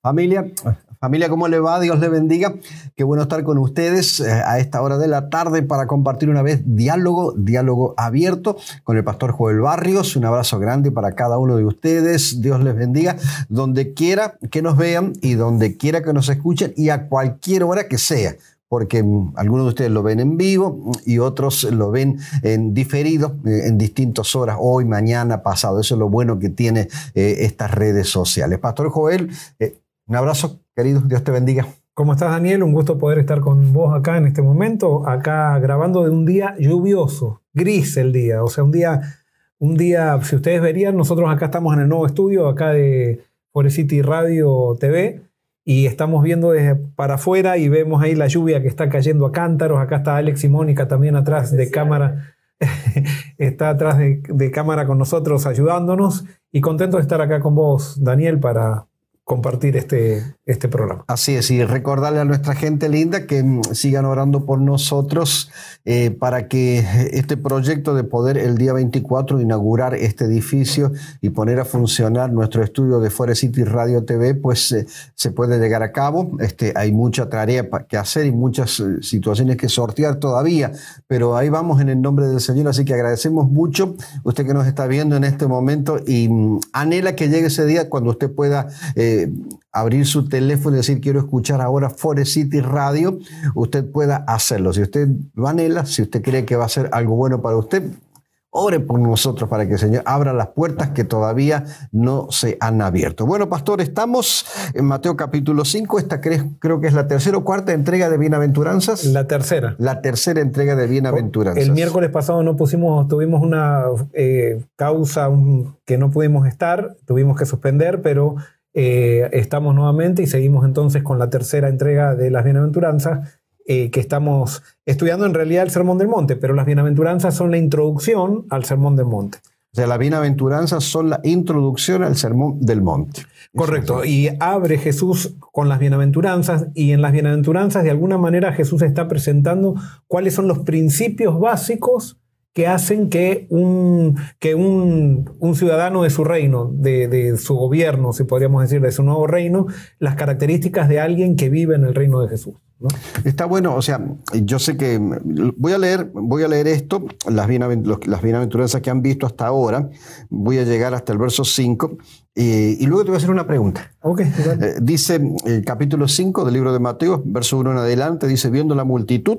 Familia, familia, ¿cómo le va? Dios le bendiga. Qué bueno estar con ustedes eh, a esta hora de la tarde para compartir una vez diálogo, diálogo abierto con el pastor Joel Barrios. Un abrazo grande para cada uno de ustedes. Dios les bendiga donde quiera que nos vean y donde quiera que nos escuchen y a cualquier hora que sea porque mm, algunos de ustedes lo ven en vivo y otros lo ven en diferido, eh, en distintas horas, hoy, mañana, pasado. Eso es lo bueno que tiene eh, estas redes sociales. Pastor Joel, un abrazo, querido, Dios te bendiga. ¿Cómo estás, Daniel? Un gusto poder estar con vos acá en este momento, acá grabando de un día lluvioso, gris el día, o sea, un día, un día, si ustedes verían, nosotros acá estamos en el nuevo estudio, acá de Forest City Radio TV, y estamos viendo desde para afuera y vemos ahí la lluvia que está cayendo a cántaros. Acá está Alex y Mónica también atrás de cámara. está atrás de, de, cámara con nosotros ayudándonos y contento de estar acá con vos, Daniel, para, compartir este, este programa. Así es, y recordarle a nuestra gente linda que mm, sigan orando por nosotros eh, para que este proyecto de poder el día 24 inaugurar este edificio y poner a funcionar nuestro estudio de Forest City Radio TV, pues eh, se puede llegar a cabo. Este, hay mucha tarea que hacer y muchas eh, situaciones que sortear todavía, pero ahí vamos en el nombre del Señor, así que agradecemos mucho usted que nos está viendo en este momento y mm, anhela que llegue ese día cuando usted pueda abrir su teléfono y decir quiero escuchar ahora Forest City Radio, usted pueda hacerlo. Si usted lo anhela, si usted cree que va a ser algo bueno para usted, Ore por nosotros para que el Señor abra las puertas que todavía no se han abierto. Bueno, pastor, estamos en Mateo capítulo 5. Esta creo que es la tercera o cuarta entrega de Bienaventuranzas. La tercera. La tercera entrega de Bienaventuranzas. El miércoles pasado no pusimos, tuvimos una eh, causa que no pudimos estar, tuvimos que suspender, pero eh, estamos nuevamente y seguimos entonces con la tercera entrega de las bienaventuranzas eh, que estamos estudiando en realidad el Sermón del Monte, pero las bienaventuranzas son la introducción al Sermón del Monte. O sea, las bienaventuranzas son la introducción al Sermón del Monte. Correcto, y abre Jesús con las bienaventuranzas y en las bienaventuranzas de alguna manera Jesús está presentando cuáles son los principios básicos que hacen que un, que un, ciudadano de su reino, de, su gobierno, si podríamos decir, de su nuevo reino, las características de alguien que vive en el reino de Jesús. Está bueno, o sea, yo sé que voy a leer, voy a leer esto, las, bienaventuranzas que han visto hasta ahora, voy a llegar hasta el verso 5 y, luego te voy a hacer una pregunta. Okay, eh, dice el capítulo 5 del libro de Mateo, verso 1 en adelante, dice, viendo la multitud,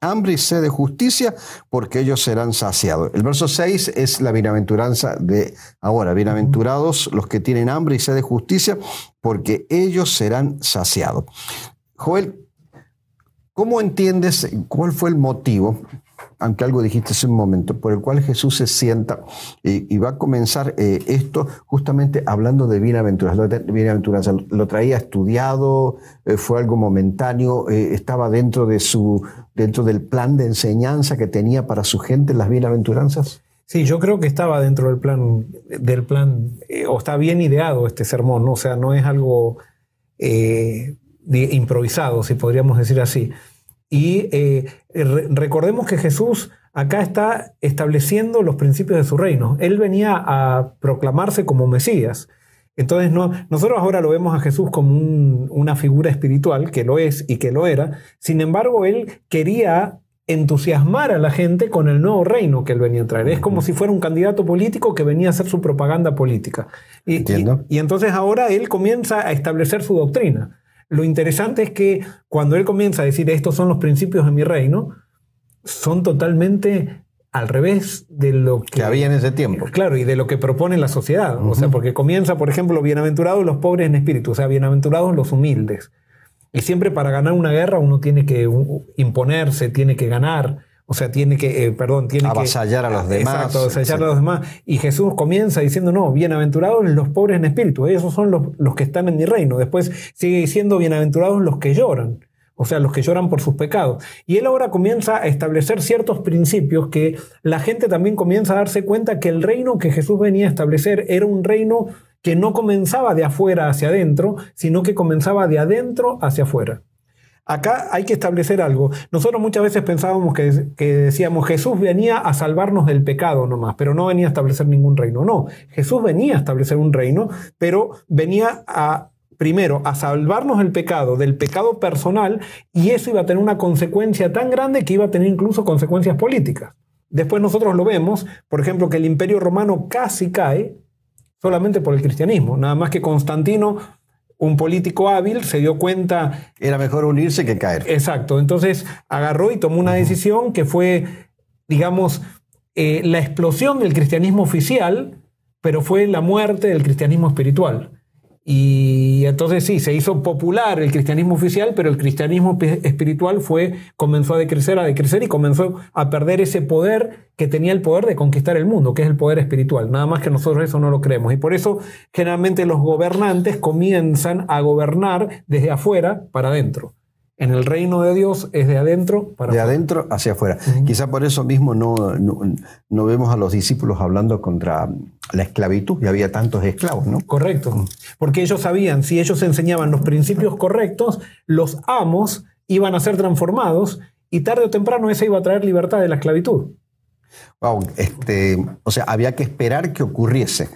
hambre y sed de justicia, porque ellos serán saciados. El verso 6 es la bienaventuranza de ahora. Bienaventurados los que tienen hambre y sed de justicia, porque ellos serán saciados. Joel, ¿cómo entiendes cuál fue el motivo aunque algo dijiste hace un momento, por el cual Jesús se sienta y, va a comenzar eh, esto justamente hablando de bienaventuranza. Lo traía estudiado, eh, fue algo momentáneo, eh, estaba dentro, de su, dentro del plan de enseñanza que tenía para su gente las bienaventuranzas. Sí, yo creo que estaba dentro del plan, del plan o está bien ideado este sermón, o sea, no es algo improvisado, si podríamos decir así. Y eh, recordemos que Jesús acá está estableciendo los principios de su reino. Él venía a proclamarse como Mesías. Entonces no, nosotros ahora lo vemos a Jesús como una figura espiritual, que lo es y que lo era. Sin embargo, él quería entusiasmar a la gente con el nuevo reino que él venía a traer. Es como si fuera un candidato político que venía a hacer su propaganda política. y, y entonces ahora él comienza a establecer su doctrina. Lo interesante es que cuando él comienza a decir estos son los principios de mi reino, son totalmente al revés de lo que, había en ese tiempo. Claro, y de lo que propone la sociedad. O sea, porque comienza, por ejemplo, bienaventurados los pobres en espíritu, o sea, bienaventurados los humildes. Y siempre para ganar una guerra uno tiene que imponerse, tiene que ganar. O sea, tiene que, eh, perdón, tiene que... Avasallar a los demás. Exacto, avasallar a los demás. Y Jesús comienza diciendo, no, bienaventurados los pobres en espíritu, esos son los, los que están en mi reino. Después sigue diciendo, bienaventurados los que lloran. o sea, los que lloran por sus pecados. Y él ahora comienza a establecer ciertos principios que la gente también comienza a darse cuenta que el reino que Jesús venía a establecer era un reino que no comenzaba de afuera hacia adentro, sino que comenzaba de adentro hacia afuera. Acá hay que establecer algo. Nosotros muchas veces pensábamos que, que, decíamos Jesús venía a salvarnos del pecado nomás, pero no venía a establecer ningún reino. No, Jesús venía a establecer un reino, pero venía a primero, a salvarnos del pecado, del pecado personal, y eso iba a tener una consecuencia tan grande que iba a tener incluso consecuencias políticas. Después nosotros lo vemos, por ejemplo, que el imperio romano casi cae solamente por el cristianismo, nada más que Constantino un político hábil se dio cuenta... Era mejor unirse que caer. Exacto, entonces agarró y tomó una decisión que fue, digamos, eh, la explosión del cristianismo oficial, pero fue la muerte del cristianismo espiritual. Y entonces sí, se hizo popular el cristianismo oficial, pero el cristianismo espiritual fue, comenzó a decrecer, a decrecer y comenzó a perder ese poder que tenía el poder de conquistar el mundo, que es el poder espiritual. Nada más que nosotros eso no lo creemos. Y por eso generalmente los gobernantes comienzan a gobernar desde afuera para adentro. En el reino de Dios es de adentro para De adentro hacia afuera. Quizá por eso mismo no, no, vemos a los discípulos hablando contra la esclavitud, y había tantos esclavos, ¿no? Correcto. Porque ellos sabían, si ellos enseñaban los principios correctos, los amos iban a ser transformados y tarde o temprano esa iba a traer libertad de la esclavitud. Wow, este, o sea, había que esperar que ocurriese.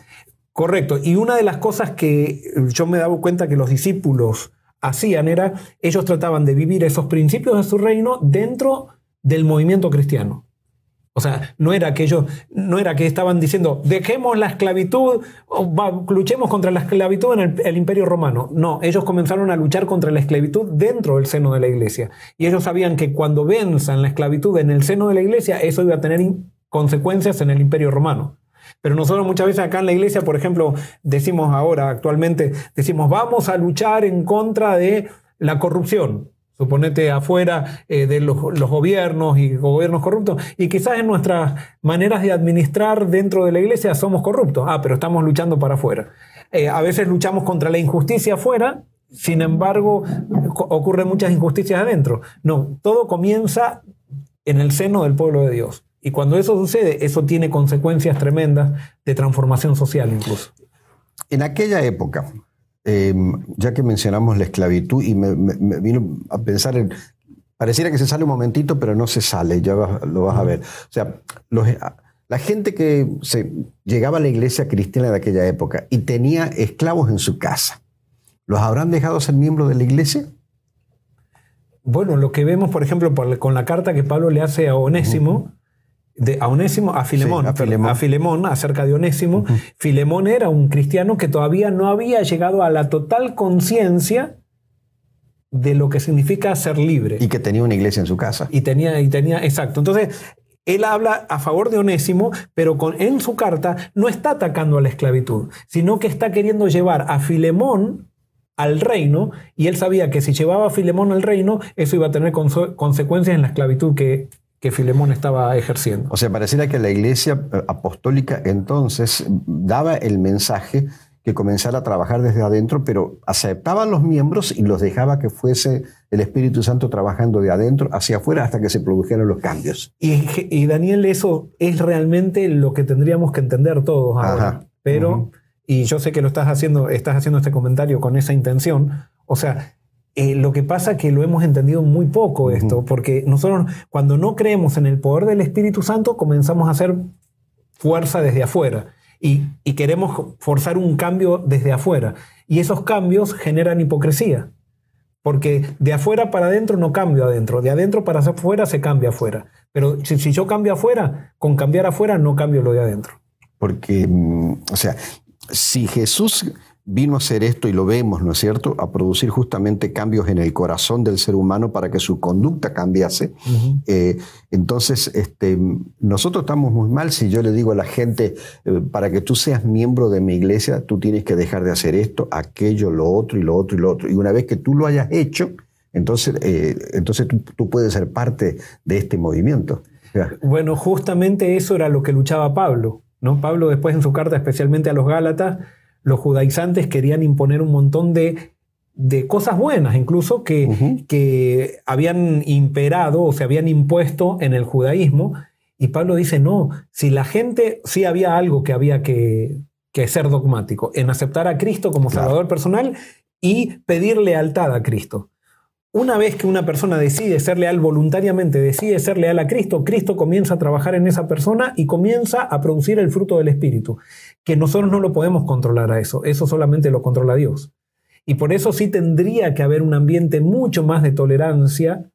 Correcto. Y una de las cosas que yo me dado cuenta que los discípulos hacían era, ellos trataban de vivir esos principios de su reino dentro del movimiento cristiano. O sea, no era que ellos, no era que estaban diciendo, dejemos la esclavitud, luchemos contra la esclavitud en el, imperio romano. No, ellos comenzaron a luchar contra la esclavitud dentro del seno de la iglesia. Y ellos sabían que cuando venzan la esclavitud en el seno de la iglesia, eso iba a tener consecuencias en el imperio romano. Pero nosotros muchas veces acá en la iglesia, por ejemplo, decimos ahora, actualmente, decimos, vamos a luchar en contra de la corrupción. Suponete afuera eh, de los, gobiernos y gobiernos corruptos. Y quizás en nuestras maneras de administrar dentro de la iglesia somos corruptos. Ah, pero estamos luchando para afuera. Eh, a veces luchamos contra la injusticia afuera, sin embargo, ocurren muchas injusticias adentro. No, todo comienza en el seno del pueblo de Dios. Y cuando eso sucede, eso tiene consecuencias tremendas de transformación social incluso. En aquella época, em, ya que mencionamos la esclavitud y me, vino a pensar en, pareciera que se sale un momentito, pero no se sale, ya lo vas a ver. O sea, la gente que se, llegaba a la iglesia cristiana de aquella época y tenía esclavos en su casa, ¿los habrán dejado ser miembros de la iglesia? Bueno, lo que vemos, por ejemplo, con la carta que Pablo le hace a Onésimo, de, a Onésimo, a Filemón, a, Filemón. acerca de Onésimo. Filemón era un cristiano que todavía no había llegado a la total conciencia de lo que significa ser libre. Y que tenía una iglesia en su casa. Y tenía, y tenía, exacto. Entonces, él habla a favor de Onésimo, pero con, en su carta no está atacando a la esclavitud, sino que está queriendo llevar a Filemón al reino, y él sabía que si llevaba a Filemón al reino, eso iba a tener consecuencias en la esclavitud que que Filemón estaba ejerciendo. O sea, pareciera que la iglesia eh, apostólica entonces daba el mensaje que comenzara a trabajar desde adentro, pero aceptaba a los miembros y los dejaba que fuese el Espíritu Santo trabajando de adentro hacia afuera hasta que se produjeran los cambios. Y, Daniel, eso es realmente lo que tendríamos que entender todos ahora. pero, y yo sé que lo estás haciendo, estás haciendo este comentario con esa intención, o sea, eh, lo que pasa es que lo hemos entendido muy poco esto, porque nosotros cuando no creemos en el poder del Espíritu Santo comenzamos a hacer fuerza desde afuera y, queremos forzar un cambio desde afuera. Y esos cambios generan hipocresía, porque de afuera para adentro no cambio adentro, de adentro para afuera se cambia afuera. Pero si, si yo cambio afuera, con cambiar afuera no cambio lo de adentro. Porque, mm, o sea, si Jesús vino a hacer esto y lo vemos, ¿no es cierto?, a producir justamente cambios en el corazón del ser humano para que su conducta cambiase. Eh, entonces, este, nosotros estamos muy mal si yo le digo a la gente, eh, para que tú seas miembro de mi iglesia, tú tienes que dejar de hacer esto, aquello, lo otro y lo otro y lo otro. Y una vez que tú lo hayas hecho, entonces, eh, entonces tú, tú, puedes ser parte de este movimiento. Bueno, justamente eso era lo que luchaba Pablo. ¿no? Pablo después en su carta, especialmente a los Gálatas, los judaizantes querían imponer un montón de de cosas buenas, incluso que, que habían imperado o se habían impuesto en el judaísmo. Y Pablo dice, no, si la gente, sí había algo que había que, que ser dogmático, en aceptar a Cristo como Salvador personal y pedir lealtad a Cristo. Una vez que una persona decide ser leal voluntariamente, decide ser leal a Cristo, Cristo comienza a trabajar en esa persona y comienza a producir el fruto del Espíritu, que nosotros no lo podemos controlar a eso, eso solamente lo controla Dios. Y por eso sí tendría que haber un ambiente mucho más de tolerancia,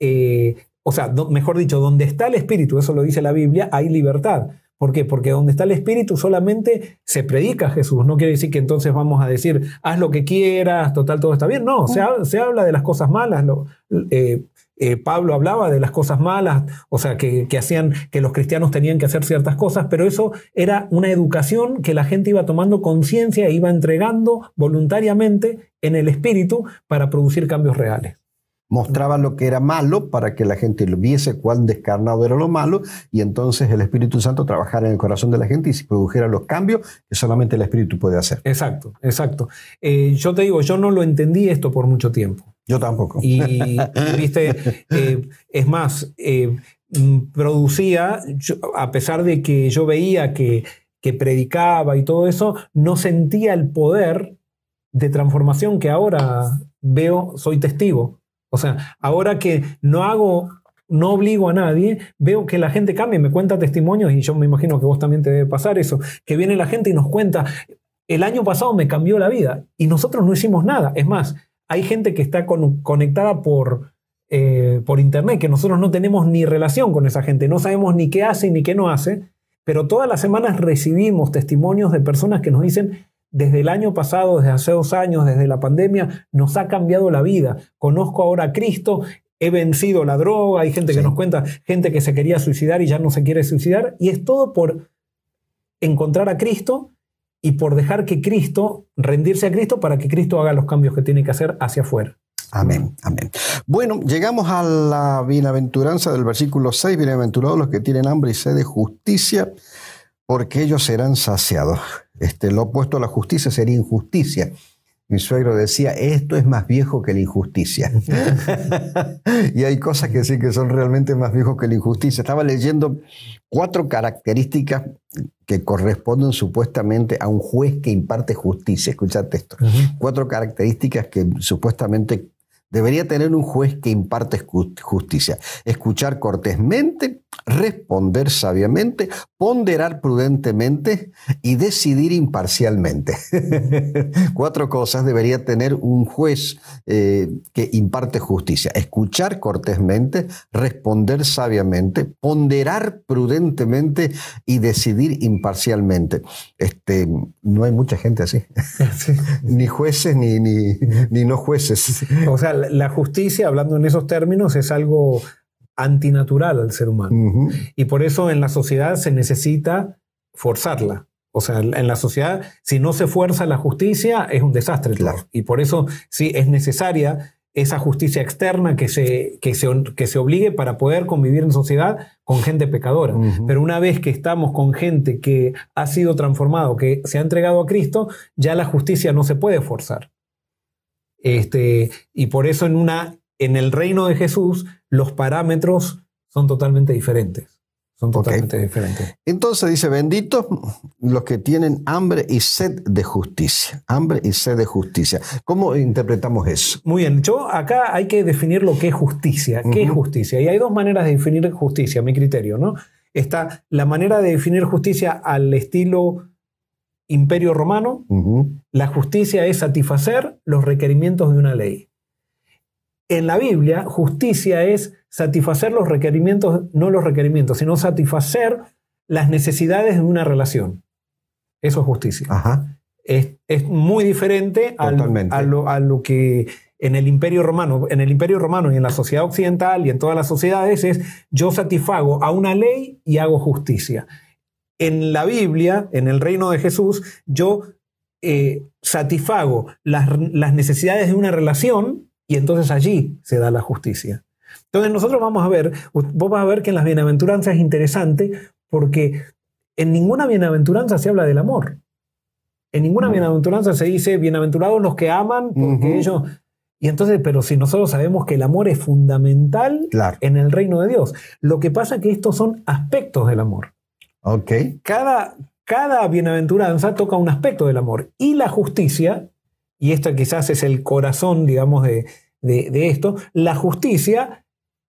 eh, o sea, mejor dicho, donde está el Espíritu, eso lo dice la Biblia, hay libertad. ¿Por qué? Porque donde está el Espíritu solamente se predica Jesús. No quiere decir que entonces vamos a decir, haz lo que quieras, total, todo está bien. No, se, habla, de las cosas malas. Eh, eh, Pablo hablaba de las cosas malas, o sea, que, hacían que los cristianos tenían que hacer ciertas cosas, pero eso era una educación que la gente iba tomando conciencia e iba entregando voluntariamente en el espíritu para producir cambios reales mostraba lo que era malo para que la gente lo viese cuán descarnado era lo malo y entonces el Espíritu Santo trabajara en el corazón de la gente y se produjera los cambios que solamente el Espíritu puede hacer. Exacto, exacto. Eh, yo te digo, yo no lo entendí esto por mucho tiempo. Yo tampoco. Y, viste, eh, es más, eh, mm, producía, a pesar de que yo veía que, que predicaba y todo eso, no sentía el poder de transformación que ahora veo, soy testigo o sea, ahora que no hago, no obligo a nadie, veo que la gente cambia, me cuenta testimonios y yo me imagino que vos también te debe pasar eso, que viene la gente y nos cuenta, el año pasado me cambió la vida y nosotros no hicimos nada. Es más, hay gente que está conectada por, eh, por internet, que nosotros no tenemos ni relación con esa gente, no sabemos ni qué hace ni qué no hace, pero todas las semanas recibimos testimonios de personas que nos dicen, desde el año pasado, desde hace dos años, desde la pandemia, nos ha cambiado la vida. Conozco ahora a Cristo, he vencido la droga, hay gente que nos cuenta, gente que se quería suicidar y ya no se quiere suicidar, y es todo por encontrar a Cristo y por dejar que Cristo, rendirse a Cristo para que Cristo haga los cambios que tiene que hacer hacia afuera. Amén, amén. Bueno, llegamos a la bienaventuranza del versículo 6, bienaventurados los que tienen hambre y sed de justicia, porque ellos serán saciados. Este, lo opuesto a la justicia sería injusticia. Mi suegro decía, esto es más viejo que la injusticia. y hay cosas que sí que son realmente más viejos que la injusticia. Estaba leyendo cuatro características que corresponden supuestamente a un juez que imparte justicia. Escuchate esto. Cuatro características que supuestamente debería tener un juez que imparte justicia. Escuchar cortésmente, responder sabiamente, ponderar prudentemente y decidir imparcialmente. Cuatro cosas debería tener un juez eh, que imparte justicia. Escuchar cortésmente, responder sabiamente, ponderar prudentemente y decidir imparcialmente. Este, no hay mucha gente así. ni jueces ni, ni, ni no jueces. O sea, la justicia, hablando en esos términos, es algo antinatural al ser humano. Y por eso en la sociedad se necesita forzarla. O sea, en la sociedad, si no se fuerza la justicia, es un desastre. Y por eso sí es necesaria esa justicia externa que se, que se, que se obligue para poder convivir en sociedad con gente pecadora. Pero una vez que estamos con gente que ha sido transformado, que se ha entregado a Cristo, ya la justicia no se puede forzar. Este, y por eso en, una, en el reino de Jesús los parámetros son totalmente diferentes. Son totalmente diferentes. Entonces dice, benditos los que tienen hambre y sed de justicia. Hambre y sed de justicia. ¿Cómo interpretamos eso? Muy bien, yo acá hay que definir lo que es justicia. ¿Qué es justicia? Y hay dos maneras de definir justicia, a mi criterio, ¿no? Está la manera de definir justicia al estilo imperio romano, la justicia es satisfacer los requerimientos de una ley. En la Biblia, justicia es satisfacer los requerimientos, no los requerimientos, sino satisfacer las necesidades de una relación. Eso es justicia. Es, muy diferente a, lo, a, lo, que en el Imperio Romano, en el Imperio Romano y en la sociedad occidental y en todas las sociedades es yo satisfago a una ley y hago justicia en la Biblia, en el reino de Jesús, yo eh, satisfago las, necesidades de una relación y entonces allí se da la justicia. Entonces nosotros vamos a ver, vos vas a ver que en las bienaventuranzas es interesante porque en ninguna bienaventuranza se habla del amor. En ninguna bienaventuranza se dice bienaventurados los que aman, porque ellos. Y entonces, pero si nosotros sabemos que el amor es fundamental Claro. en el reino de Dios, lo que pasa es que estos son aspectos del amor. Ok. Cada, cada bienaventuranza toca un aspecto del amor. Y la justicia, y esto quizás es el corazón, digamos, de, de- de esto, la justicia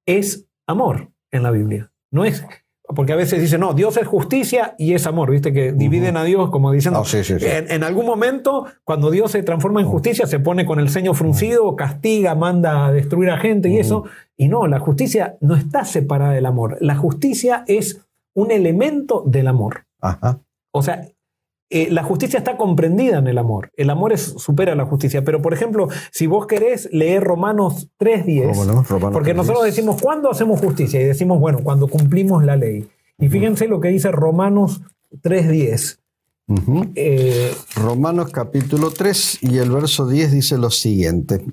es amor en la Biblia. No es. Porque a veces dicen, no, Dios es justicia y es amor, ¿viste? Que dividen a Dios como diciendo, Ah, sí, sí, sí. en, en algún momento, cuando Dios se transforma en justicia, se pone con el ceño fruncido, castiga, manda a destruir a gente y eso. Y no, la justicia no está separada del amor. La justicia es un elemento del amor. Ajá. O sea, eh, la justicia está comprendida en el amor. El amor es, supera la justicia. Pero, por ejemplo, si vos querés leer Romanos 3.10, ¿Cómo no? Romanos porque 3:10. nosotros decimos, ¿cuándo hacemos justicia? Y decimos, bueno, cuando cumplimos la ley. Y fíjense lo que dice Romanos 3.10. Ujú. Eh, Romanos capítulo 3 y el verso 10 dice lo siguiente.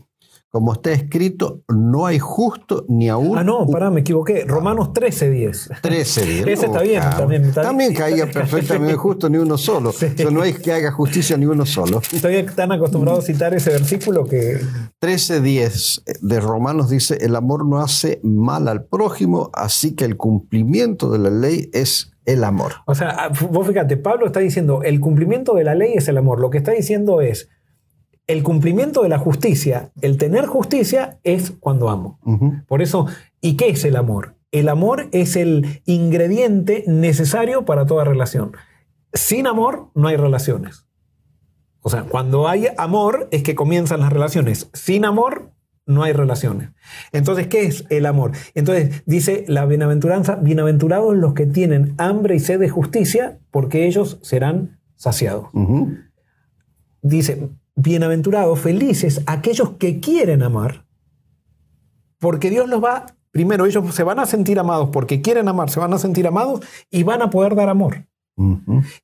Como está escrito, no hay justo ni aún ah, no, pará, me equivoqué. Romanos 13.10. 13 días. Ese está bien, también, está- También caía perfectamente justo ni uno solo. Sí. O sea, no hay que haga justicia ni uno solo. Estoy tan acostumbrado a citar ese versículo que 13.10 de Romanos dice, el amor no hace mal al prójimo, así que el cumplimiento de la ley es el amor. O sea, ah, vos fíjate, Pablo está diciendo, el cumplimiento de la ley es el amor. Lo que está diciendo es, el cumplimiento de la justicia, el tener justicia es cuando amo. Por eso, ¿y qué es el amor? El amor es el ingrediente necesario para toda relación. Sin amor no hay relaciones. O sea, cuando hay amor es que comienzan las relaciones. Sin amor no hay relaciones. Entonces, ¿qué es el amor? Entonces, dice la bienaventuranza, bienaventurados los que tienen hambre y sed de justicia, porque ellos serán saciados. Dice, bienaventurados, felices aquellos que quieren amar, porque Dios los va, primero ellos se van a sentir amados porque quieren amar, se van a sentir amados y van a poder dar amor.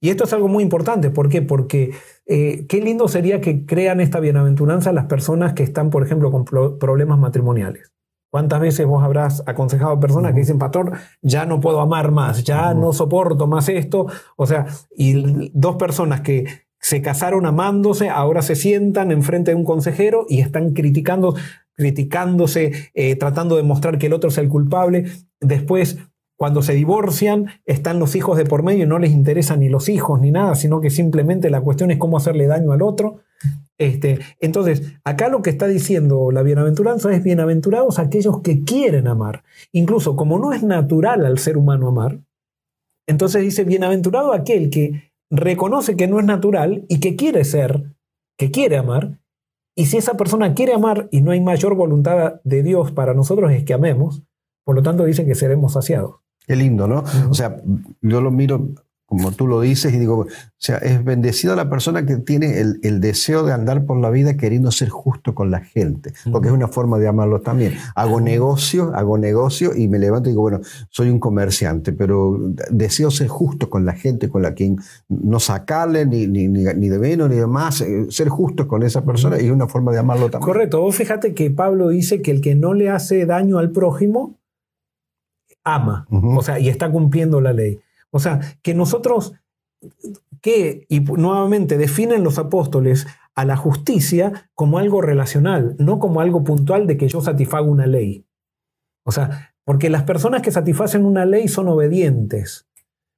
Y esto es algo muy importante. ¿Por qué? Porque eh, qué lindo sería que crean esta bienaventuranza las personas que están, por ejemplo, con pro- problemas matrimoniales. ¿Cuántas veces vos habrás aconsejado a personas que dicen, pastor, ya no puedo amar más, ya no soporto más esto? O sea, y dos personas que se casaron amándose, ahora se sientan enfrente de un consejero y están criticando, criticándose, eh, tratando de mostrar que el otro es el culpable. Después cuando se divorcian, están los hijos de por medio y no les interesan ni los hijos ni nada, sino que simplemente la cuestión es cómo hacerle daño al otro. Este, entonces, acá lo que está diciendo la bienaventuranza es bienaventurados aquellos que quieren amar. Incluso como no es natural al ser humano amar, entonces dice bienaventurado aquel que reconoce que no es natural y que quiere ser, que quiere amar. Y si esa persona quiere amar y no hay mayor voluntad de Dios para nosotros es que amemos, por lo tanto dice que seremos saciados. Qué lindo, ¿no? O sea, yo lo miro como tú lo dices y digo, o sea, es bendecida la persona que tiene el, el deseo de andar por la vida queriendo ser justo con la gente, porque es una forma de amarlo también. Hago negocio, hago negocio y me levanto y digo, bueno, soy un comerciante, pero deseo ser justo con la gente, con la que no sacarle ni, ni, ni, ni de menos ni de más, eh, ser justo con esa persona y es una forma de amarlo también. Correcto, vos fíjate que Pablo dice que el que no le hace daño al prójimo, ama, o sea, y está cumpliendo la ley. O sea, que nosotros, que, y nuevamente definen los apóstoles a la justicia como algo relacional, no como algo puntual de que yo satisfago una ley. O sea, porque las personas que satisfacen una ley son obedientes,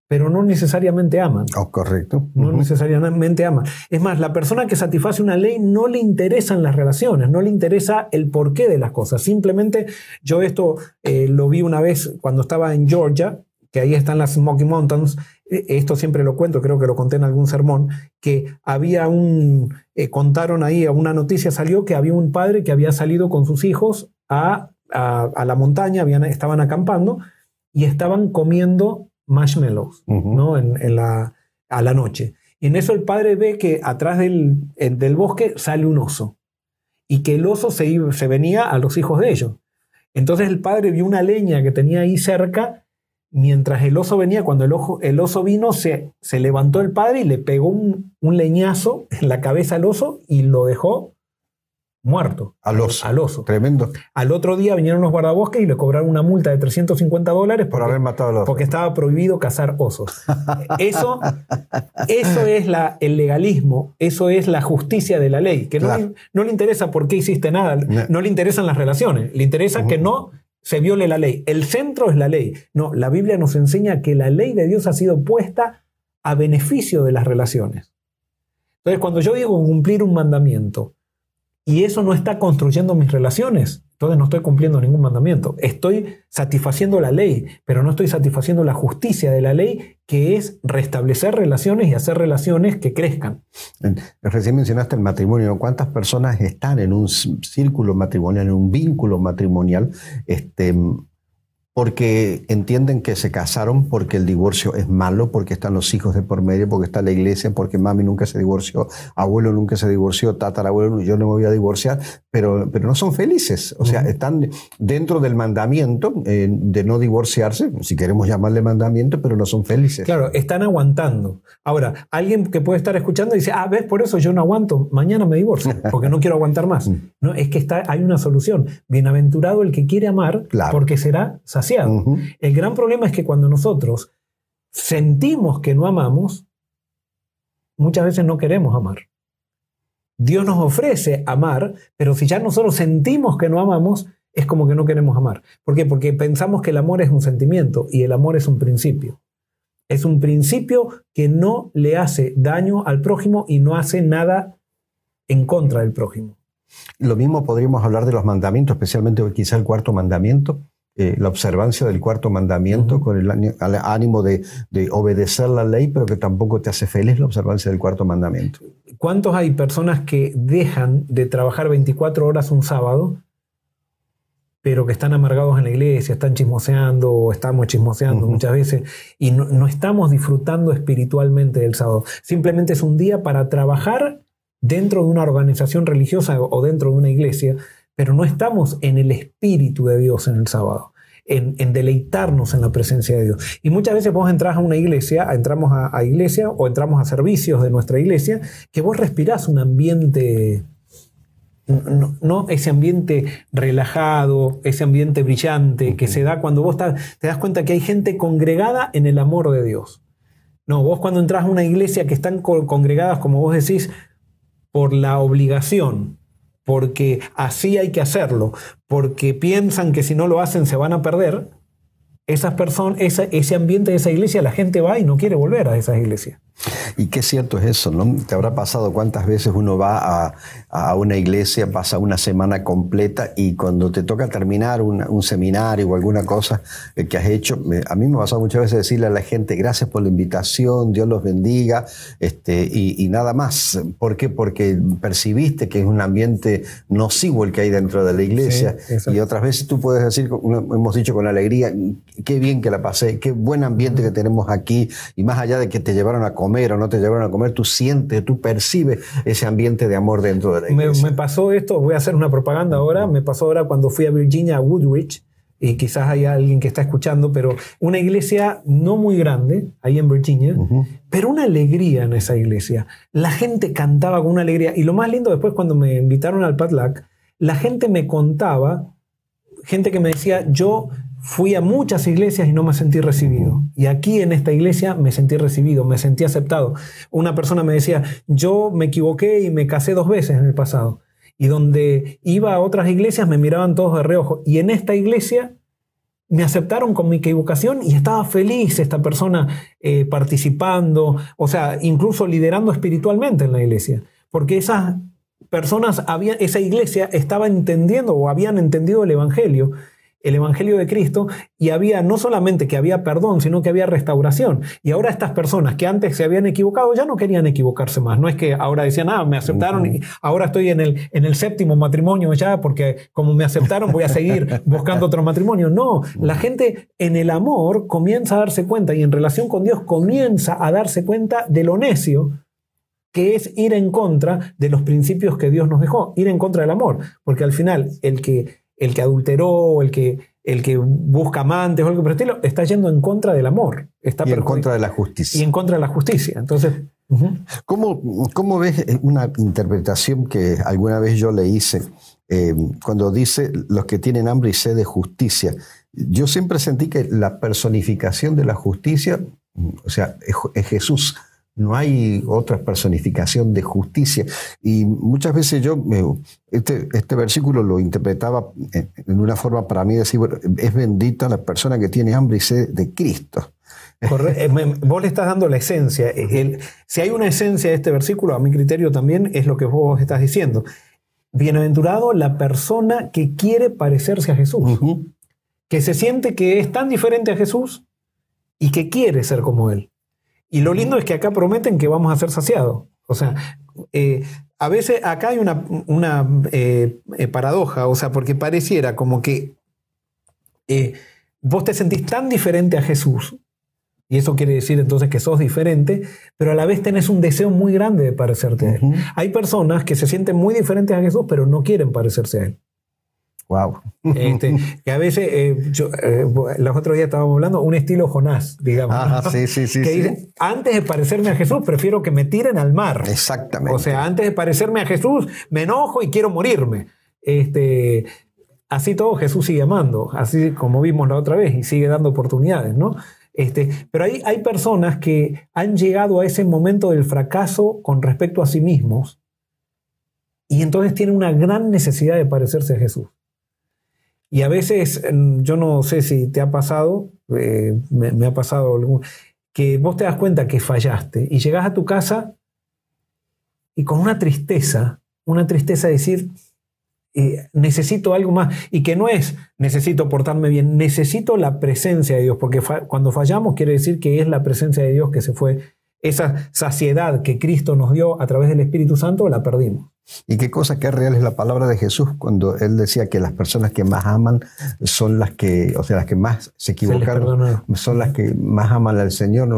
pero no necesariamente aman. Oh, correcto. No necesariamente ama. Es más, la persona que satisface una ley no le interesan las relaciones, no le interesa el porqué de las cosas. Simplemente yo esto eh, lo vi una vez cuando estaba en Georgia, que ahí están las Smoky Mountains. Eh, Esto siempre lo cuento, creo que lo conté en algún sermón, que había un, eh, contaron ahí, una noticia salió que había un padre que había salido con sus hijos a, a- a la montaña, habían, estaban acampando y estaban comiendo marshmallows. ¿no? En, en la, a la noche. Y en eso el padre ve que atrás del, del bosque sale un oso y que el oso se, se venía a los hijos de ellos. Entonces el padre vio una leña que tenía ahí cerca. Mientras el oso venía, cuando el, ojo, el oso vino, se, se levantó el padre y le pegó un, un leñazo en la cabeza al oso y lo dejó muerto. Al oso. Al oso. Tremendo. Al otro día vinieron los guardabosques y le cobraron una multa de 350 dólares Por haber matado al oso. porque estaba prohibido cazar osos. Eso, eso es la, el legalismo, eso es la justicia de la ley, que no, le, no le interesa por qué hiciste nada, No. no le interesan las relaciones, le interesa que no se viole la ley. El centro es la ley. No, la Biblia nos enseña que la ley de Dios ha sido puesta a beneficio de las relaciones. Entonces, cuando yo digo cumplir un mandamiento y eso no está construyendo mis relaciones, entonces no estoy cumpliendo ningún mandamiento. Estoy satisfaciendo la ley, pero no estoy satisfaciendo la justicia de la ley, que es restablecer relaciones y hacer relaciones que crezcan. Recién mencionaste el matrimonio. ¿Cuántas personas están en un círculo matrimonial, en un vínculo matrimonial, este, porque entienden que se casaron porque el divorcio es malo, porque están los hijos de por medio, porque está la iglesia, porque mami nunca se divorció, abuelo nunca se divorció, tatarabuelo, yo no me voy a divorciar, pero, pero no son felices. O sea, están dentro del mandamiento eh, de no divorciarse, si queremos llamarle mandamiento, pero no son felices. Claro, están aguantando. Ahora, alguien que puede estar escuchando dice, ah, ves, por eso yo no aguanto, mañana me divorcio, porque no quiero aguantar más. No, es que está, hay una solución. Bienaventurado el que quiere amar, Claro. porque será El gran problema es que cuando nosotros sentimos que no amamos, muchas veces no queremos amar. Dios nos ofrece amar, pero si ya nosotros sentimos que no amamos, es como que no queremos amar. ¿Por qué? Porque pensamos que el amor es un sentimiento y el amor es un principio. Es un principio que no le hace daño al prójimo y no hace nada en contra del prójimo. Lo mismo podríamos hablar de los mandamientos, especialmente quizá el cuarto mandamiento, eh, la observancia del cuarto mandamiento con el ánimo de, de obedecer la ley, pero que tampoco te hace feliz la observancia del cuarto mandamiento. ¿Cuántos hay personas que dejan de trabajar 24 horas un sábado, pero que están amargados en la iglesia, están chismoseando o estamos chismoseando muchas veces y no, no estamos disfrutando espiritualmente del sábado? Simplemente es un día para trabajar dentro de una organización religiosa o dentro de una iglesia, pero no estamos en el espíritu de Dios en el sábado. En, en deleitarnos en la presencia de Dios. Y muchas veces vos entras a una iglesia, entramos a, a iglesia o entramos a servicios de nuestra iglesia, que vos respirás un ambiente, no, no ese ambiente relajado, ese ambiente brillante que se da cuando vos te das cuenta que hay gente congregada en el amor de Dios. No, vos cuando entras a una iglesia que están co- congregadas, como vos decís, por la obligación, porque así hay que hacerlo, porque piensan que si no lo hacen se van a perder, esas personas, esa- ese ambiente de esa iglesia, la gente va y no quiere volver a esas iglesias. Y qué cierto es eso, ¿no? ¿Te habrá pasado cuántas veces uno va a, a una iglesia, pasa una semana completa y cuando te toca terminar un, un seminario o alguna cosa eh, que has hecho, a mí me ha pasado muchas veces decirle a la gente gracias por la invitación, Dios los bendiga, este, y, y nada más. ¿Por qué? Porque percibiste que es un ambiente nocivo el que hay dentro de la iglesia. Sí, y otras veces tú puedes decir, hemos dicho con alegría, qué bien que la pasé, qué buen ambiente que tenemos aquí, y más allá de que te llevaron a comer o no te llevaron a comer, tú sientes, tú percibes ese ambiente de amor dentro de la iglesia. me pasó esto, voy a hacer una propaganda ahora, me pasó ahora cuando fui a Virginia, a Woodridge, y quizás haya alguien que está escuchando, pero una iglesia no muy grande, ahí en Virginia, pero una alegría en esa iglesia. La gente cantaba con una alegría. Y lo más lindo después cuando me invitaron al Padlac, la gente me contaba, gente que me decía, yo fui a muchas iglesias y no me sentí recibido. Y aquí en esta iglesia me sentí recibido, me sentí aceptado. Una persona me decía, yo me equivoqué y me casé dos veces en el pasado. Y donde iba a otras iglesias me miraban todos de reojo. Y en esta iglesia me aceptaron con mi equivocación y estaba feliz esta persona eh, participando, o sea, incluso liderando espiritualmente en la iglesia, porque esas personas, había, esa iglesia estaba entendiendo o habían entendido el Evangelio, el Evangelio de Cristo, y había no solamente que había perdón, sino que había restauración. Y ahora estas personas que antes se habían equivocado ya no querían equivocarse más. No es que ahora decían, ah, me aceptaron y ahora estoy en el, en el séptimo matrimonio ya, porque como me aceptaron voy a seguir buscando otro matrimonio. No, la gente en el amor comienza a darse cuenta y en relación con Dios comienza a darse cuenta de lo necio que es ir en contra de los principios que Dios nos dejó, ir en contra del amor, porque al final el que, el que adulteró, el que, el que busca amantes o algo por el estilo, está yendo en contra del amor, está y en contra de la justicia. y en contra de la justicia. Entonces, ¿Cómo, ¿Cómo, ves una interpretación que alguna vez yo le hice eh, cuando dice los que tienen hambre y sed de justicia? Yo siempre sentí que la personificación de la justicia, o sea, es, Jesús. No hay otra personificación de justicia. Y muchas veces yo, este, este versículo lo interpretaba en una forma para mí de decir, es bendita la persona que tiene hambre y sed de Cristo. Eh, vos le estás dando la esencia. si hay una esencia de este versículo, a mi criterio también es lo que vos estás diciendo. Bienaventurado la persona que quiere parecerse a Jesús, que se siente que es tan diferente a Jesús y que quiere ser como Él. Y lo lindo es que acá prometen que vamos a ser saciados. O sea, eh, a veces acá hay una, una eh, paradoja, o sea, porque pareciera como que vos te sentís tan diferente a Jesús y eso quiere decir entonces que sos diferente, pero a la vez tenés un deseo muy grande de parecerte a Él. Hay personas que se sienten muy diferentes a Jesús, pero no quieren parecerse a Él. Wow. Este, que a veces, eh, yo, eh, los otros días estábamos hablando, un estilo Jonás, digamos. sí, sí, sí. Que dice, antes de parecerme a Jesús, prefiero que me tiren al mar. Exactamente. O sea, antes de parecerme a Jesús, me enojo y quiero morirme. Este, así todo Jesús sigue amando, así como vimos la otra vez, y sigue dando oportunidades, ¿no? Este, pero hay, hay personas que han llegado a ese momento del fracaso con respecto a sí mismos y entonces tienen una gran necesidad de parecerse a Jesús. Y a veces, mm, yo no sé si te ha pasado, eh, me, ha pasado que vos te das cuenta que fallaste y llegas a tu casa y con una tristeza, una tristeza de decir, eh, necesito algo más y que no es necesito portarme bien, necesito la presencia de Dios, porque cuando fallamos quiere decir que es la presencia de Dios que se fue, esa saciedad que Cristo nos dio a través del Espíritu Santo, la perdimos. Y qué cosa que real es la palabra de Jesús cuando él decía que las personas que más aman son las que, o sea, las que más se equivocaron, son las que más aman al Señor.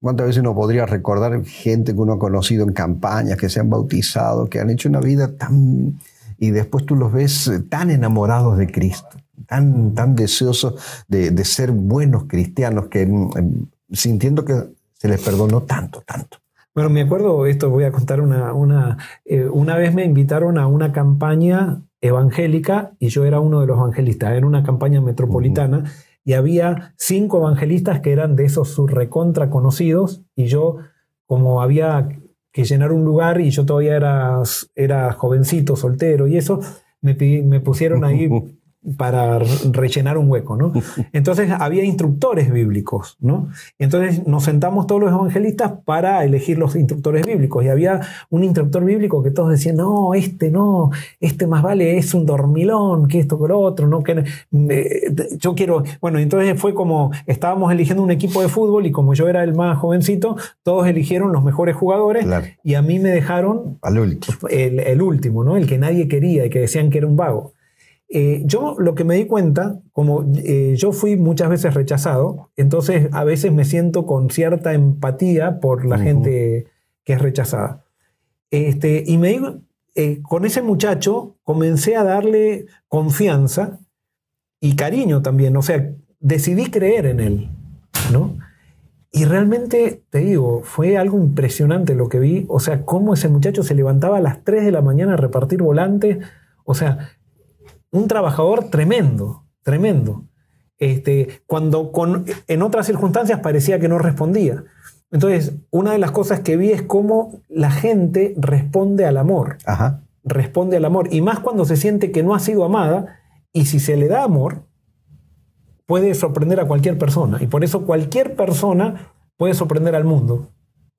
¿Cuántas veces uno podría recordar gente que uno ha conocido en campañas, que se han bautizado, que han hecho una vida tan y después tú los ves eh, tan enamorados de Cristo, tan, tan deseosos de, ser buenos cristianos, que mm, mm, sintiendo que se les perdonó tanto, tanto. Bueno, me acuerdo, esto voy a contar una, una, eh, una vez me invitaron a una campaña evangélica y yo era uno de los evangelistas, era una campaña metropolitana y había cinco evangelistas que eran de esos recontra conocidos y yo como había que llenar un lugar y yo todavía era, era jovencito, soltero y eso, me, me pusieron ahí para rellenar un hueco, ¿no? Entonces había instructores bíblicos, ¿no? Entonces nos sentamos todos los evangelistas para elegir los instructores bíblicos y había un instructor bíblico que todos decían, no, este no, este más vale es un dormilón, que esto con lo otro, ¿no? Que yo quiero, bueno, entonces fue como estábamos eligiendo un equipo de fútbol y como yo era el más jovencito, todos eligieron los mejores jugadores y a mí me dejaron El, el último, ¿no? El que nadie quería y que decían que era un vago. Eh, yo lo que me di cuenta, como eh, yo fui muchas veces rechazado, entonces a veces me siento con cierta empatía por la gente que es rechazada. Este, y me eh, con ese muchacho comencé a darle confianza y cariño también, o sea, decidí creer en él, ¿no? Y realmente, te digo, fue algo impresionante lo que vi, o sea, cómo ese muchacho se levantaba a las 3 de la mañana a repartir volantes, o sea, un trabajador tremendo, tremendo. Este, cuando con, en otras circunstancias parecía que no respondía. Entonces, una de las cosas que vi es cómo la gente responde al amor. Responde al amor. Y más cuando se siente que no ha sido amada. Y si se le da amor, puede sorprender a cualquier persona. Y por eso cualquier persona puede sorprender al mundo.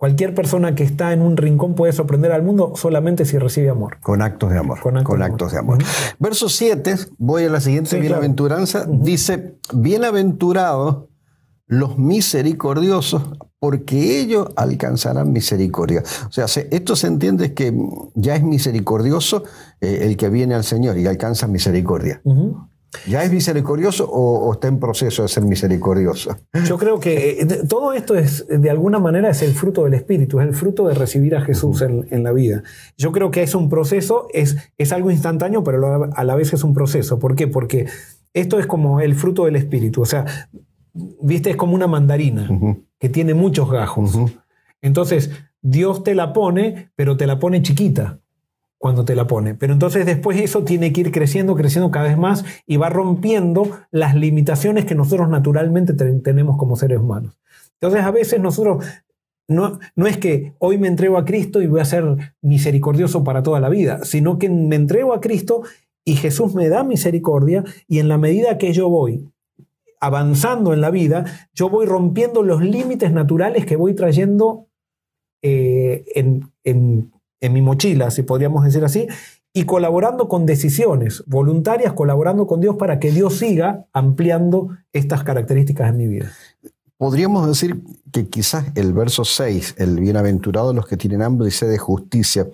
Cualquier persona que está en un rincón puede sorprender al mundo solamente si recibe amor. Con actos de amor. Con actos, de, amor. Verso 7, voy a la siguiente bienaventuranza. Dice, bienaventurados los misericordiosos, porque ellos alcanzarán misericordia. O sea, esto se entiende que ya es misericordioso eh, el que viene al Señor y alcanza misericordia. ¿Ya es misericordioso o, está en proceso de ser misericordioso? Yo creo que eh, todo esto es, de alguna manera, es el fruto del Espíritu, es el fruto de recibir a Jesús en, la vida. Yo creo que es un proceso, es, es algo instantáneo, pero a la vez es un proceso. ¿Por qué? Porque esto es como el fruto del Espíritu. O sea, viste, es como una mandarina que tiene muchos gajos. Entonces, Dios te la pone, pero te la pone chiquita cuando te la pone. Pero entonces después eso tiene que ir creciendo, creciendo cada vez más y va rompiendo las limitaciones que nosotros naturalmente tenemos como seres humanos. Entonces a veces nosotros no, no, es que hoy me entrego a Cristo y voy a ser misericordioso para toda la vida, sino que me entrego a Cristo y Jesús me da misericordia y en la medida que yo voy avanzando en la vida, yo voy rompiendo los límites naturales que voy trayendo eh, en, en mi mochila, si podríamos decir así, y colaborando con decisiones voluntarias, colaborando con Dios para que Dios siga ampliando estas características en mi vida. Podríamos decir que quizás el verso 6, el bienaventurado los que tienen hambre y sed de justicia,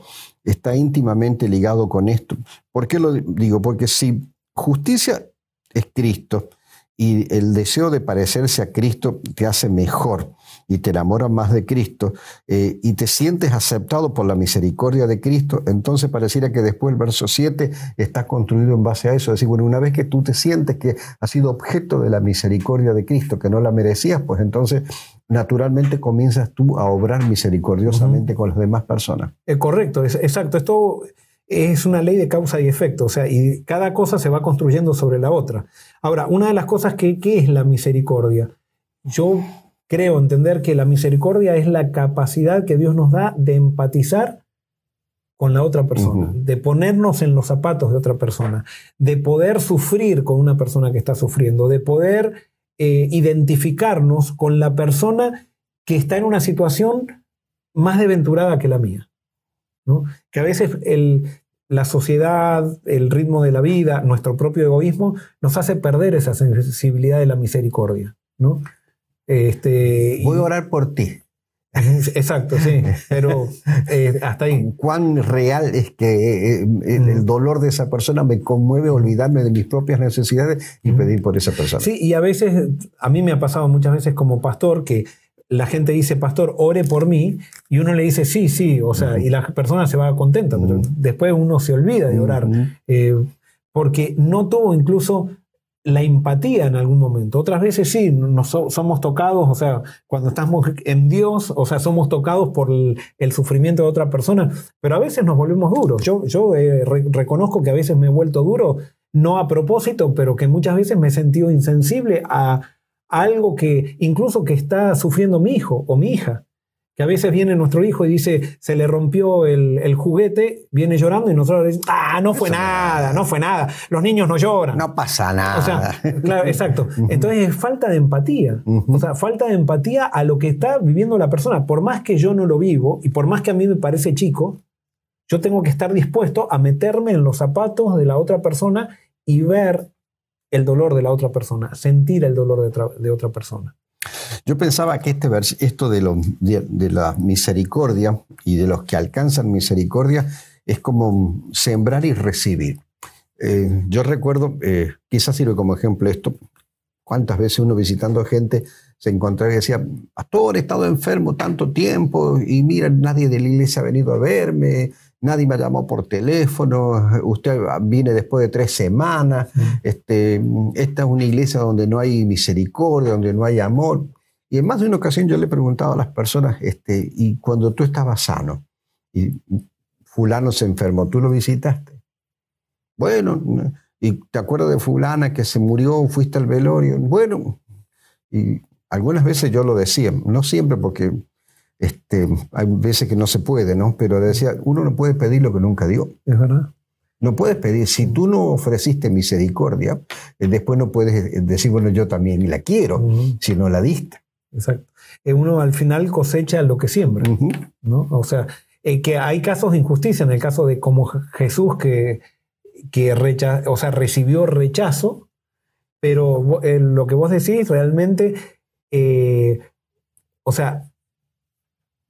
está íntimamente ligado con esto. ¿Por qué lo digo? Porque si justicia es Cristo y el deseo de parecerse a Cristo te hace mejor y te enamoras más de Cristo eh, y te sientes aceptado por la misericordia de Cristo, entonces pareciera que después el verso 7 está construido en base a eso. Es decir, bueno, una vez que tú te sientes que has sido objeto de la misericordia de Cristo, que no la merecías, pues entonces naturalmente comienzas tú a obrar misericordiosamente con las demás personas. Es correcto, es, exacto. Esto es una ley de causa y efecto, o sea, y cada cosa se va construyendo sobre la otra. Ahora, una de las cosas que ¿qué es la misericordia? Yo creo entender que la misericordia es la capacidad que Dios nos da de empatizar con la otra persona, de ponernos en los zapatos de otra persona, de poder sufrir con una persona que está sufriendo, de poder eh, identificarnos con la persona que está en una situación más desventurada que la mía. Que a veces la sociedad, el ritmo de la vida, nuestro propio egoísmo, nos hace perder esa sensibilidad de la misericordia. ¿no? Este, Voy a orar por ti. Exacto, sí, pero eh, hasta ahí. ¿Cuán real es que eh, el, dolor de esa persona me conmueve olvidarme de mis propias necesidades y pedir por esa persona? Sí, y a veces, a mí me ha pasado muchas veces como pastor que la gente dice, pastor, ore por mí, y uno le dice, sí, sí, o sea, y la persona se va contenta, pero después uno se olvida de orar, eh, porque no tuvo incluso la empatía en algún momento. Otras veces sí, nos somos tocados, o sea, cuando estamos en Dios, o sea, somos tocados por el, sufrimiento de otra persona, pero a veces nos volvemos duros. Yo, yo eh, reconozco que a veces me he vuelto duro, no a propósito, pero que muchas veces me he sentido insensible a algo que incluso que está sufriendo mi hijo o mi hija. Que a veces viene nuestro hijo y dice, se le rompió el, juguete, viene llorando y nosotros le decimos, ah, no fue nada, no fue nada, los niños no lloran. No pasa nada. O sea, claro, exacto. Entonces es falta de empatía. O sea, falta de empatía a lo que está viviendo la persona. Por más que yo no lo vivo y por más que a mí me parece chico, yo tengo que estar dispuesto a meterme en los zapatos de la otra persona y ver el dolor de la otra persona, sentir el dolor de, otra persona. Yo pensaba que este esto de, de, la misericordia y de los que alcanzan misericordia es como sembrar y recibir. Eh, yo recuerdo, eh, quizás sirve como ejemplo esto, cuántas veces uno visitando gente se encontraba y decía, pastor, he estado enfermo tanto tiempo y mira, nadie de la iglesia ha venido a verme, nadie me llamó por teléfono, usted viene después de tres semanas, este, esta es una iglesia donde no hay misericordia, donde no hay amor. Y en más de una ocasión yo le he preguntado a las personas, este, y cuando tú estabas sano y fulano se enfermó, ¿tú lo visitaste? Bueno, y te acuerdas de fulana que se murió, fuiste al velorio. Bueno, y algunas veces yo lo decía, no siempre porque este, hay veces que no se puede, ¿no? Pero decía, uno no puede pedir lo que nunca dio. Es verdad. No puedes pedir, si tú no ofreciste misericordia, eh, después no puedes eh, decir, bueno, yo también la quiero, si no la diste. Exacto. Eh, uno al final cosecha lo que siembra, ¿no? O sea, que hay casos de injusticia, en el caso de como Jesús que, que o sea, recibió rechazo, pero lo que vos decís realmente, o sea,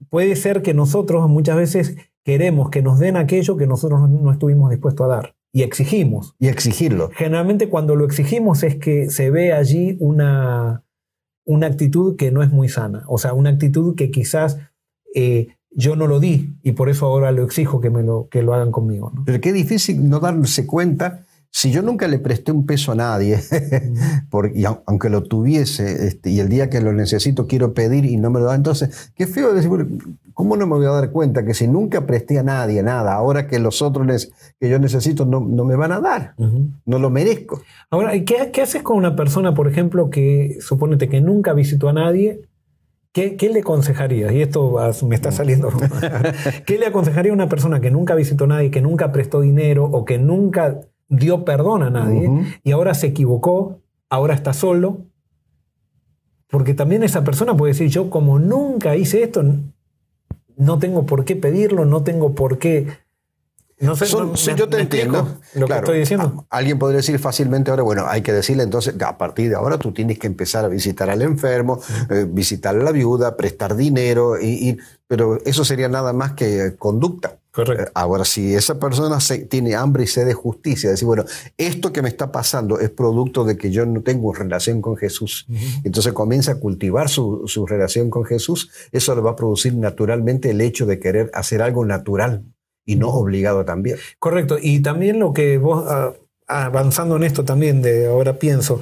puede ser que nosotros muchas veces queremos que nos den aquello que nosotros no estuvimos dispuestos a dar. Y exigimos. Y exigirlo. Generalmente cuando lo exigimos es que se ve allí una, una actitud que no es muy sana. O sea, una actitud que quizás eh, yo no lo di y por eso ahora lo exijo que, me lo, que lo hagan conmigo. Pero qué difícil no darse cuenta si yo nunca le presté un peso a nadie, porque, aunque lo tuviese, este, y el día que lo necesito quiero pedir y no me lo da, entonces, qué feo decir, ¿cómo no me voy a dar cuenta que si nunca presté a nadie nada, ahora que los otros que yo necesito no, me van a dar? No lo merezco. Ahora, ¿qué, ¿qué haces con una persona, por ejemplo, que supónete que nunca visitó a nadie ¿Qué, le aconsejarías? Y esto me está saliendo. ¿Qué le aconsejaría a una persona que nunca visitó a nadie, que nunca prestó dinero o que nunca dio perdón a nadie y ahora se equivocó, ahora está solo? Porque también esa persona puede decir, yo como nunca hice esto, no tengo por qué pedirlo, no tengo por qué no sé, si yo te entiendo lo que estoy diciendo. alguien podría decir fácilmente ahora, bueno, hay que decirle entonces, a partir de ahora tú tienes que empezar a visitar al enfermo, eh, visitar a la viuda, prestar dinero, y, pero eso sería nada más que conducta. Correcto. Eh, ahora, si esa persona tiene hambre y sed de justicia, decir, bueno, esto que me está pasando es producto de que yo no tengo relación con Jesús, entonces comienza a cultivar su, su relación con Jesús, eso le va a producir naturalmente el hecho de querer hacer algo natural y no obligado también. Correcto. Y también lo que vos, ah, avanzando en esto también, de ahora pienso,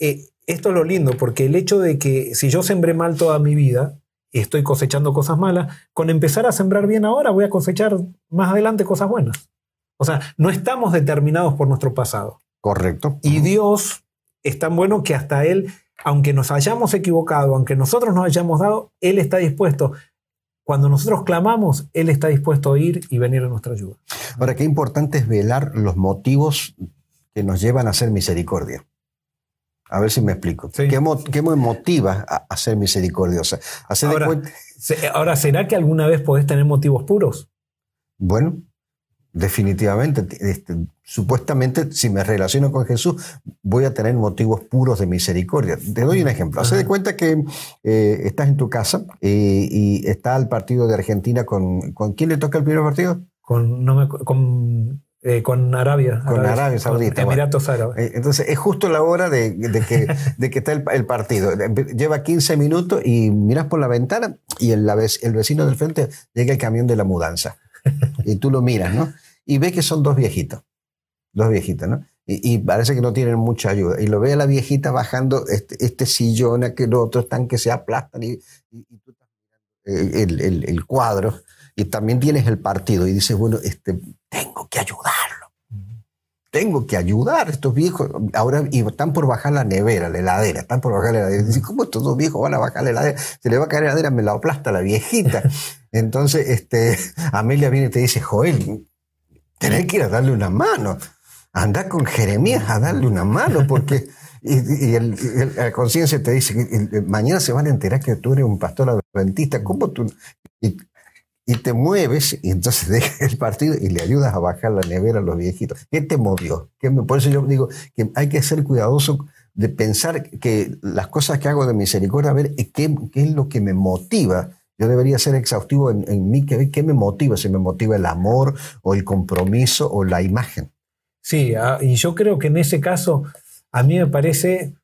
eh, esto es lo lindo, porque el hecho de que si yo sembré mal toda mi vida, estoy cosechando cosas malas, con empezar a sembrar bien ahora voy a cosechar más adelante cosas buenas. O sea, no estamos determinados por nuestro pasado. Correcto. Y Dios es tan bueno que hasta Él, aunque nos hayamos equivocado, aunque nosotros nos hayamos dado, Él está dispuesto cuando nosotros clamamos, Él está dispuesto a ir y venir a nuestra ayuda. Ahora, qué importante es velar los motivos que nos llevan a hacer misericordia. A ver si me explico. ¿Qué, me motiva a hacer misericordiosa? ahora, ahora, ¿será que alguna vez podés tener motivos puros? Bueno, definitivamente. Este, supuestamente, si me relaciono con Jesús, voy a tener motivos puros de misericordia. Te doy un ejemplo. Haz de cuenta que eh, estás en tu casa eh, y está el partido de Argentina con... ¿Con quién le toca el primer partido? Con, con, eh, con Arabia. Con Arabia, Saudita. Emiratos Árabes. Entonces, es justo la hora de, que, de que, está el, partido. Lleva 15 minutos y miras por la ventana y el, el vecino del frente llega el camión de la mudanza. Y tú lo miras, ¿no? y ve que son dos viejitos, dos viejitos, ¿no? Y, parece que no tienen mucha ayuda. Y lo ve a la viejita bajando este, este sillón, que los otros están que se aplastan y, el, cuadro y también tienes el partido y dices, bueno, este, tengo que ayudarlo. Tengo que ayudar a estos viejos. Ahora y están por bajar la nevera, la heladera. Están por bajar la heladera. Dice, ¿cómo estos dos viejos van a bajar la heladera? Se le va a caer la heladera, me la aplasta la viejita. Entonces, este, Amelia viene y te dice, Joel, Tenés que ir a darle una mano. Anda con Jeremías a darle una mano, porque. Y, el, la conciencia te dice que mañana se van a enterar que tú eres un pastor adventista. ¿Cómo tú.? Y, te mueves y entonces dejas el partido y le ayudas a bajar la nevera a los viejitos. ¿Qué te movió? ¿Qué por eso yo digo que hay que ser cuidadoso de pensar que las cosas que hago de misericordia, a ver qué, qué es lo que me motiva yo debería ser exhaustivo en, mí. ¿Qué, me motiva? Si me motiva el amor o el compromiso o la imagen. Sí, ah, y yo creo que en ese caso, a mí me parece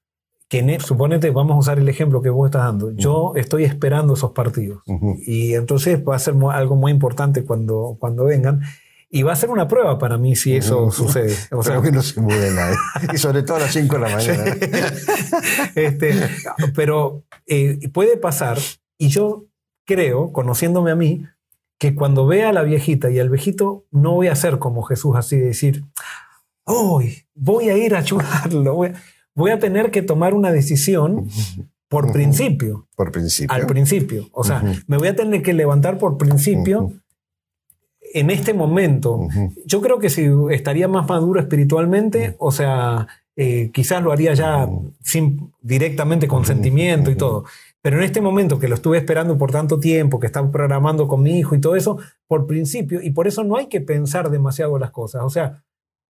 que, suponete, vamos a usar el ejemplo que vos estás dando. Yo estoy esperando esos partidos. Y entonces va a ser algo muy importante cuando, cuando vengan. Y va a ser una prueba para mí si eso sucede. O sea, que no se mude nadie. y sobre todo a las 5 de la mañana. este, pero eh, puede pasar, y yo creo, conociéndome a mí, que cuando vea a la viejita y al viejito, no voy a ser como Jesús, así de decir, hoy voy a ir a ayudarlo, voy a, tener que tomar una decisión por principio. Por principio. Al principio. O sea, me voy a tener que levantar por principio en este momento. Yo creo que si estaría más maduro espiritualmente, o sea, eh, quizás lo haría ya sin, directamente con sentimiento y todo. Pero en este momento que lo estuve esperando por tanto tiempo, que estaba programando con mi hijo y todo eso, por principio, y por eso no hay que pensar demasiado las cosas. O sea,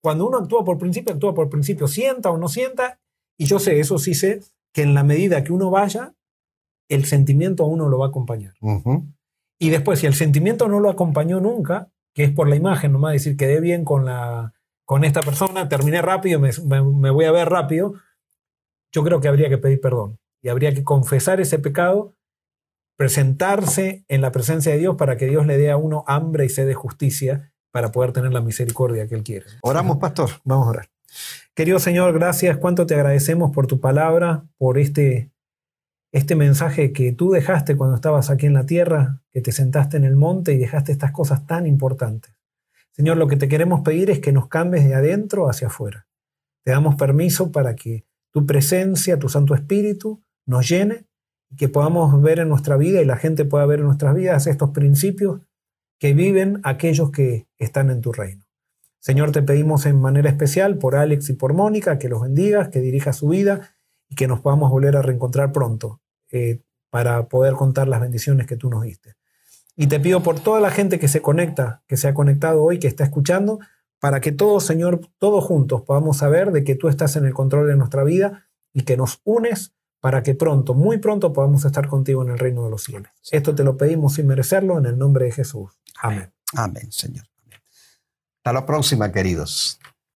cuando uno actúa por principio, actúa por principio, sienta o no sienta, y yo sé, eso sí sé, que en la medida que uno vaya, el sentimiento a uno lo va a acompañar. Y después, si el sentimiento no lo acompañó nunca, que es por la imagen, nomás decir, quedé bien con, la, con esta persona, terminé rápido, me voy a ver rápido, yo creo que habría que pedir perdón y habría que confesar ese pecado, presentarse en la presencia de Dios para que Dios le dé a uno hambre y sed de justicia para poder tener la misericordia que Él quiere. Oramos, pastor. Vamos a orar. Querido Señor, gracias. Cuánto te agradecemos por tu palabra, por este, este mensaje que tú dejaste cuando estabas aquí en la tierra, que te sentaste en el monte y dejaste estas cosas tan importantes. Señor, lo que te queremos pedir es que nos cambies de adentro hacia afuera. Te damos permiso para que tu presencia, tu Santo Espíritu, nos llene y que podamos ver en nuestra vida y la gente pueda ver en nuestras vidas estos principios que viven aquellos que están en tu reino. Señor, te pedimos en manera especial por Alex y por Mónica, que los bendigas, que dirija su vida y que nos podamos volver a reencontrar pronto eh, para poder contar las bendiciones que tú nos diste. Y te pido por toda la gente que se conecta, que se ha conectado hoy, que está escuchando, para que todos, Señor, todos juntos podamos saber de que tú estás en el control de nuestra vida y que nos unes para que pronto, muy pronto, podamos estar contigo en el reino de los cielos. Esto te lo pedimos sin merecerlo en el nombre de Jesús. Amén. Amén, Señor. Hasta la próxima, queridos.